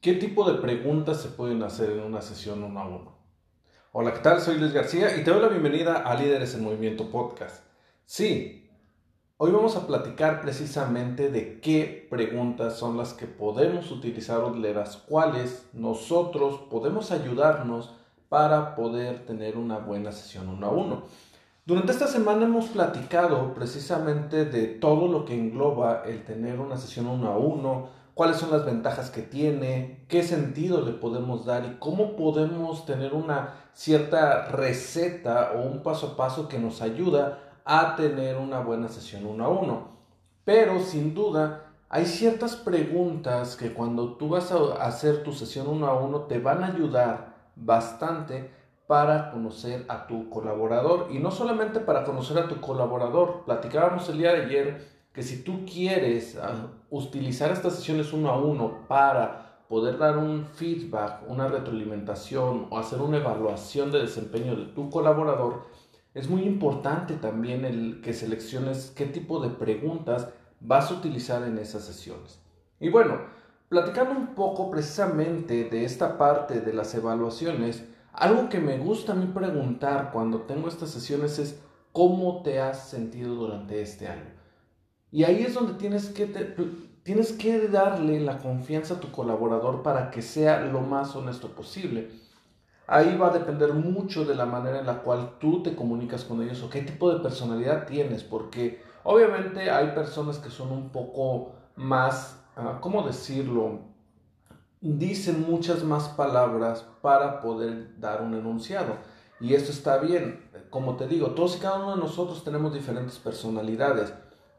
¿Qué tipo de preguntas se pueden hacer en una sesión uno a uno? Hola, ¿qué tal? Soy Luis García y te doy la bienvenida a Líderes en Movimiento Podcast. Sí, hoy vamos a platicar precisamente de qué preguntas son las que podemos utilizar o de las cuales nosotros podemos ayudarnos para poder tener una buena sesión uno a uno. Durante esta semana hemos platicado precisamente de todo lo que engloba el tener una sesión uno a uno, cuáles son las ventajas que tiene, qué sentido le podemos dar y cómo podemos tener una cierta receta o un paso a paso que nos ayuda a tener una buena sesión uno a uno. Pero sin duda hay ciertas preguntas que cuando tú vas a hacer tu sesión uno a uno te van a ayudar bastante para conocer a tu colaborador y no solamente para conocer a tu colaborador. Platicábamos el día de ayer que si tú quieres ah, utilizar estas sesiones uno a uno para poder dar un feedback, una retroalimentación o hacer una evaluación de desempeño de tu colaborador, es muy importante también el que selecciones qué tipo de preguntas vas a utilizar en esas sesiones. Y bueno, platicando un poco precisamente de esta parte de las evaluaciones, algo que me gusta a mí preguntar cuando tengo estas sesiones es cómo te has sentido durante este año. Y ahí es donde tienes que, tienes que darle la confianza a tu colaborador para que sea lo más honesto posible. Ahí va a depender mucho de la manera en la cual tú te comunicas con ellos o qué tipo de personalidad tienes, porque obviamente hay personas que son un poco más, ah, ¿cómo decirlo? Dicen muchas más palabras para poder dar un enunciado. Y esto está bien. Como te digo, todos y cada uno de nosotros tenemos diferentes personalidades.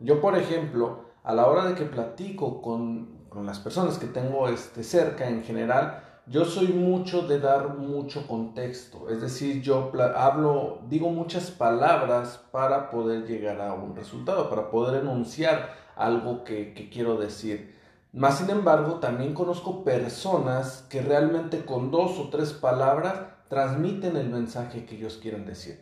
Yo, por ejemplo, a la hora de que platico con, las personas que tengo este, cerca en general, yo soy mucho de dar mucho contexto, es decir, yo hablo, digo muchas palabras para poder llegar a un resultado, para poder enunciar algo que, que quiero decir. Más sin embargo, también conozco personas que realmente con dos o tres palabras transmiten el mensaje que ellos quieren decir.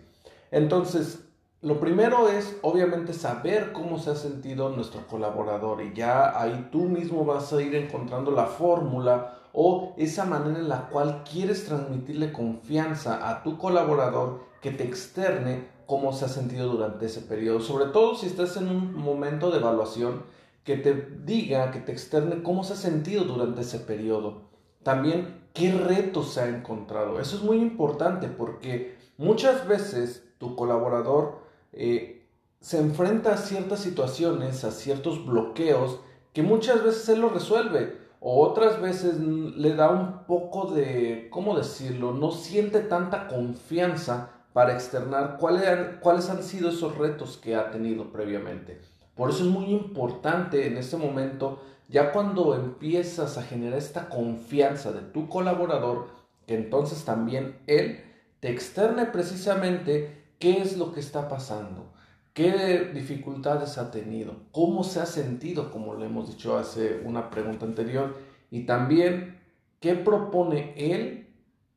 Entonces, lo primero es obviamente saber cómo se ha sentido nuestro colaborador y ya ahí tú mismo vas a ir encontrando la fórmula o esa manera en la cual quieres transmitirle confianza a tu colaborador que te externe cómo se ha sentido durante ese periodo. Sobre todo si estás en un momento de evaluación, que te diga, que te externe cómo se ha sentido durante ese periodo. También qué retos se ha encontrado. Eso es muy importante porque muchas veces tu colaborador eh, se enfrenta a ciertas situaciones, a ciertos bloqueos, que muchas veces él lo resuelve, o otras veces le da un poco de, ¿cómo decirlo? No siente tanta confianza para externar cuáles han, sido esos retos que ha tenido previamente. Por eso es muy importante en este momento, ya cuando empiezas a generar esta confianza de tu colaborador, que entonces también él te externe precisamente ¿Qué es lo que está pasando? ¿Qué dificultades ha tenido? ¿Cómo se ha sentido, como le hemos dicho hace una pregunta anterior? Y también, ¿qué propone él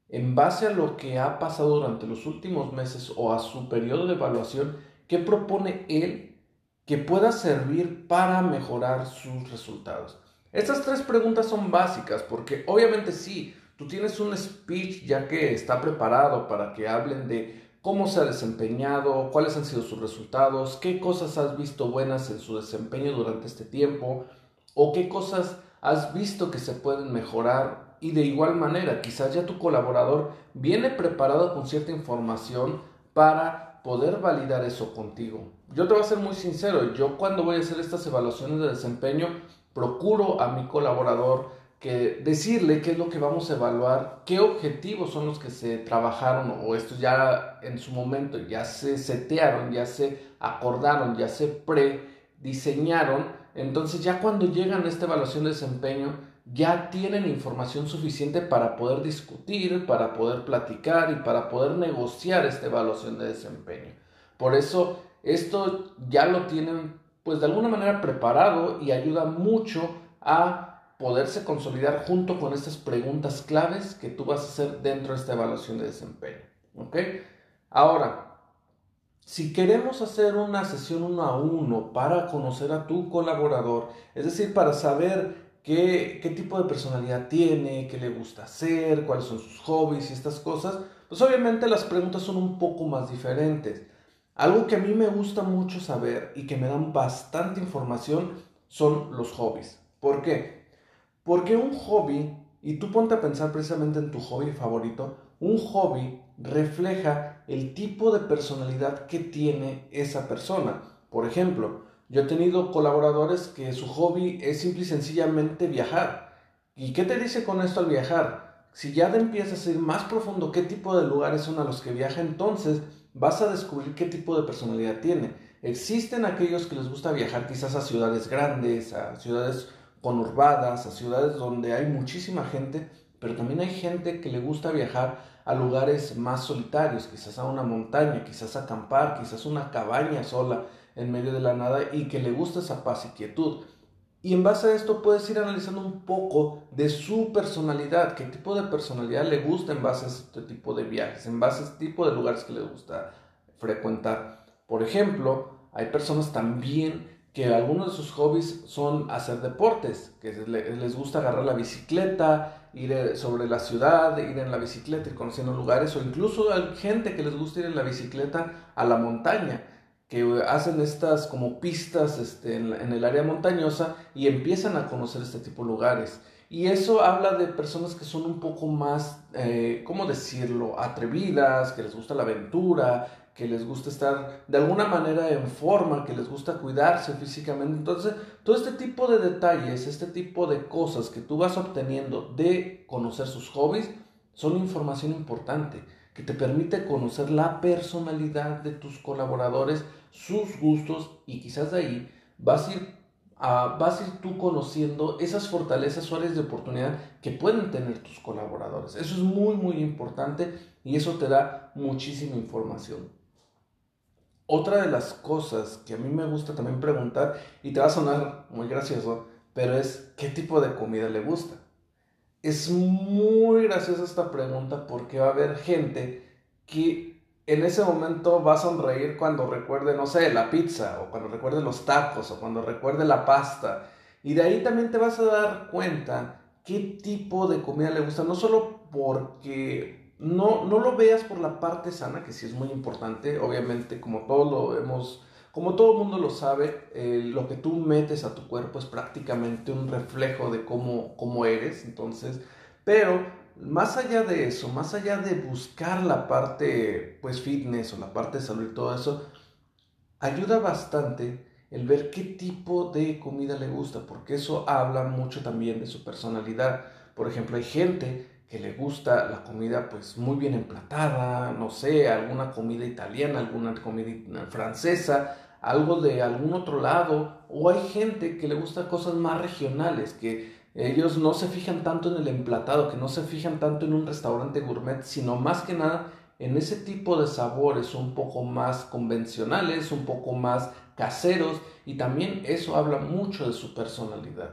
en base a lo que ha pasado durante los últimos meses o a su periodo de evaluación? ¿Qué propone él que pueda servir para mejorar sus resultados? Estas tres preguntas son básicas porque obviamente sí, tú tienes un speech ya que está preparado para que hablen de cómo se ha desempeñado, cuáles han sido sus resultados, qué cosas has visto buenas en su desempeño durante este tiempo o qué cosas has visto que se pueden mejorar y de igual manera quizás ya tu colaborador viene preparado con cierta información para poder validar eso contigo. Yo te voy a ser muy sincero, yo cuando voy a hacer estas evaluaciones de desempeño procuro a mi colaborador que decirle qué es lo que vamos a evaluar, qué objetivos son los que se trabajaron o estos ya en su momento ya se setearon, ya se acordaron, ya se prediseñaron. Entonces ya cuando llegan a esta evaluación de desempeño, ya tienen información suficiente para poder discutir, para poder platicar y para poder negociar esta evaluación de desempeño. Por eso esto ya lo tienen pues de alguna manera preparado y ayuda mucho a poderse consolidar junto con estas preguntas claves que tú vas a hacer dentro de esta evaluación de desempeño. ¿Ok? Ahora, si queremos hacer una sesión uno a uno para conocer a tu colaborador, es decir, para saber qué, qué tipo de personalidad tiene, qué le gusta hacer, cuáles son sus hobbies y estas cosas, pues obviamente las preguntas son un poco más diferentes. Algo que a mí me gusta mucho saber y que me dan bastante información son los hobbies. ¿Por qué? Porque un hobby, y tú ponte a pensar precisamente en tu hobby favorito, un hobby refleja el tipo de personalidad que tiene esa persona. Por ejemplo, yo he tenido colaboradores que su hobby es simple y sencillamente viajar. ¿Y qué te dice con esto al viajar? Si ya te empiezas a ir más profundo qué tipo de lugares son a los que viaja, entonces vas a descubrir qué tipo de personalidad tiene. Existen aquellos que les gusta viajar quizás a ciudades grandes, a ciudades conurbadas, a ciudades donde hay muchísima gente, pero también hay gente que le gusta viajar a lugares más solitarios, quizás a una montaña, quizás acampar, quizás una cabaña sola en medio de la nada y que le gusta esa paz y quietud. Y en base a esto puedes ir analizando un poco de su personalidad, qué tipo de personalidad le gusta en base a este tipo de viajes, en base a este tipo de lugares que le gusta frecuentar. Por ejemplo, hay personas también que algunos de sus hobbies son hacer deportes, que les gusta agarrar la bicicleta, ir sobre la ciudad, ir en la bicicleta, ir conociendo lugares, o incluso hay gente que les gusta ir en la bicicleta a la montaña, que hacen estas como pistas este, en, el área montañosa y empiezan a conocer este tipo de lugares. Y eso habla de personas que son un poco más, eh, ¿cómo decirlo?, atrevidas, que les gusta la aventura, que les gusta estar de alguna manera en forma, que les gusta cuidarse físicamente. Entonces, todo este tipo de detalles, este tipo de cosas que tú vas obteniendo de conocer sus hobbies, son información importante que te permite conocer la personalidad de tus colaboradores, sus gustos y quizás de ahí vas a ir, a, vas a ir tú conociendo esas fortalezas o áreas de oportunidad que pueden tener tus colaboradores. Eso es muy, muy importante y eso te da muchísima información. Otra de las cosas que a mí me gusta también preguntar, y te va a sonar muy gracioso, pero es ¿qué tipo de comida le gusta? Es muy graciosa esta pregunta porque va a haber gente que en ese momento va a sonreír cuando recuerde, no sé, la pizza, o cuando recuerde los tacos, o cuando recuerde la pasta. Y de ahí también te vas a dar cuenta qué tipo de comida le gusta, no solo porque no, no lo veas por la parte sana, que sí es muy importante, obviamente como todo lo hemos, como todo mundo lo sabe, lo que tú metes a tu cuerpo es prácticamente un reflejo de cómo, cómo eres, entonces, pero más allá de eso, más allá de buscar la parte pues fitness o la parte de salud y todo eso, ayuda bastante el ver qué tipo de comida le gusta, porque eso habla mucho también de su personalidad. Por ejemplo, hay gente que le gusta la comida pues muy bien emplatada, no sé, alguna comida italiana, alguna comida francesa, algo de algún otro lado, o hay gente que le gusta cosas más regionales, que ellos no se fijan tanto en el emplatado, que no se fijan tanto en un restaurante gourmet, sino más que nada en ese tipo de sabores un poco más convencionales, un poco más caseros, y también eso habla mucho de su personalidad.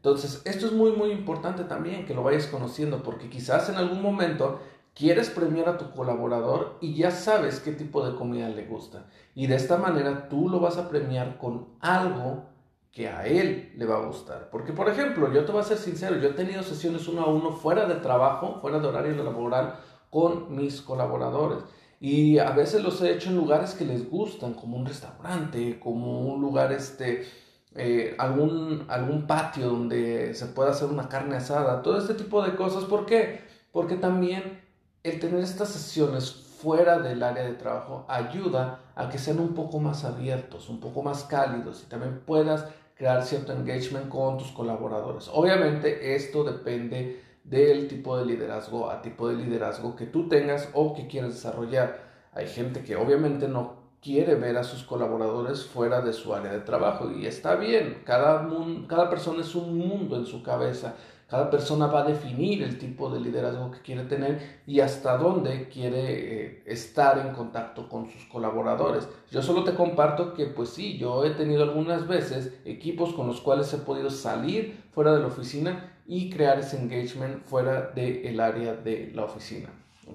Entonces, esto es muy, muy importante también que lo vayas conociendo, porque quizás en algún momento quieres premiar a tu colaborador y ya sabes qué tipo de comida le gusta. Y de esta manera tú lo vas a premiar con algo que a él le va a gustar. Porque, por ejemplo, yo te voy a ser sincero, yo he tenido sesiones uno a uno fuera de trabajo, fuera de horario laboral, con mis colaboradores. Y a veces los he hecho en lugares que les gustan, como un restaurante, como un lugar este, eh, algún, algún patio donde se pueda hacer una carne asada, todo este tipo de cosas. ¿Por qué? Porque también el tener estas sesiones fuera del área de trabajo ayuda a que sean un poco más abiertos, un poco más cálidos y también puedas crear cierto engagement con tus colaboradores. Obviamente esto depende del tipo de liderazgo a tipo de liderazgo que tú tengas o que quieras desarrollar. Hay gente que obviamente no quiere ver a sus colaboradores fuera de su área de trabajo y está bien, cada, cada persona es un mundo en su cabeza, cada persona va a definir el tipo de liderazgo que quiere tener y hasta dónde quiere eh, estar en contacto con sus colaboradores. Yo solo te comparto que pues sí, yo he tenido algunas veces equipos con los cuales he podido salir fuera de la oficina y crear ese engagement fuera del área de la oficina.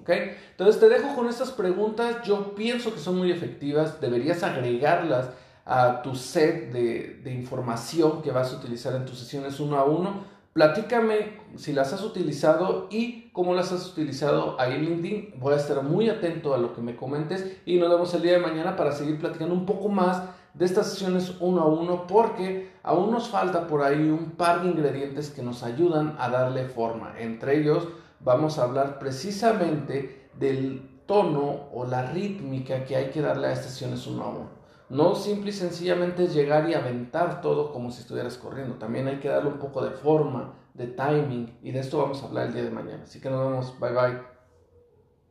Entonces te dejo con estas preguntas, yo pienso que son muy efectivas, deberías agregarlas a tu set de, de información que vas a utilizar en tus sesiones uno a uno. Platícame si las has utilizado y cómo las has utilizado ahí en LinkedIn. Voy a estar muy atento a lo que me comentes y nos vemos el día de mañana para seguir platicando un poco más de estas sesiones uno a uno porque aún nos falta por ahí un par de ingredientes que nos ayudan a darle forma. Entre ellos, vamos a hablar precisamente del tono o la rítmica que hay que darle a estas sesiones uno a uno. No simple y sencillamente llegar y aventar todo como si estuvieras corriendo. También hay que darle un poco de forma, de timing, y de esto vamos a hablar el día de mañana. Así que nos vemos. Bye bye.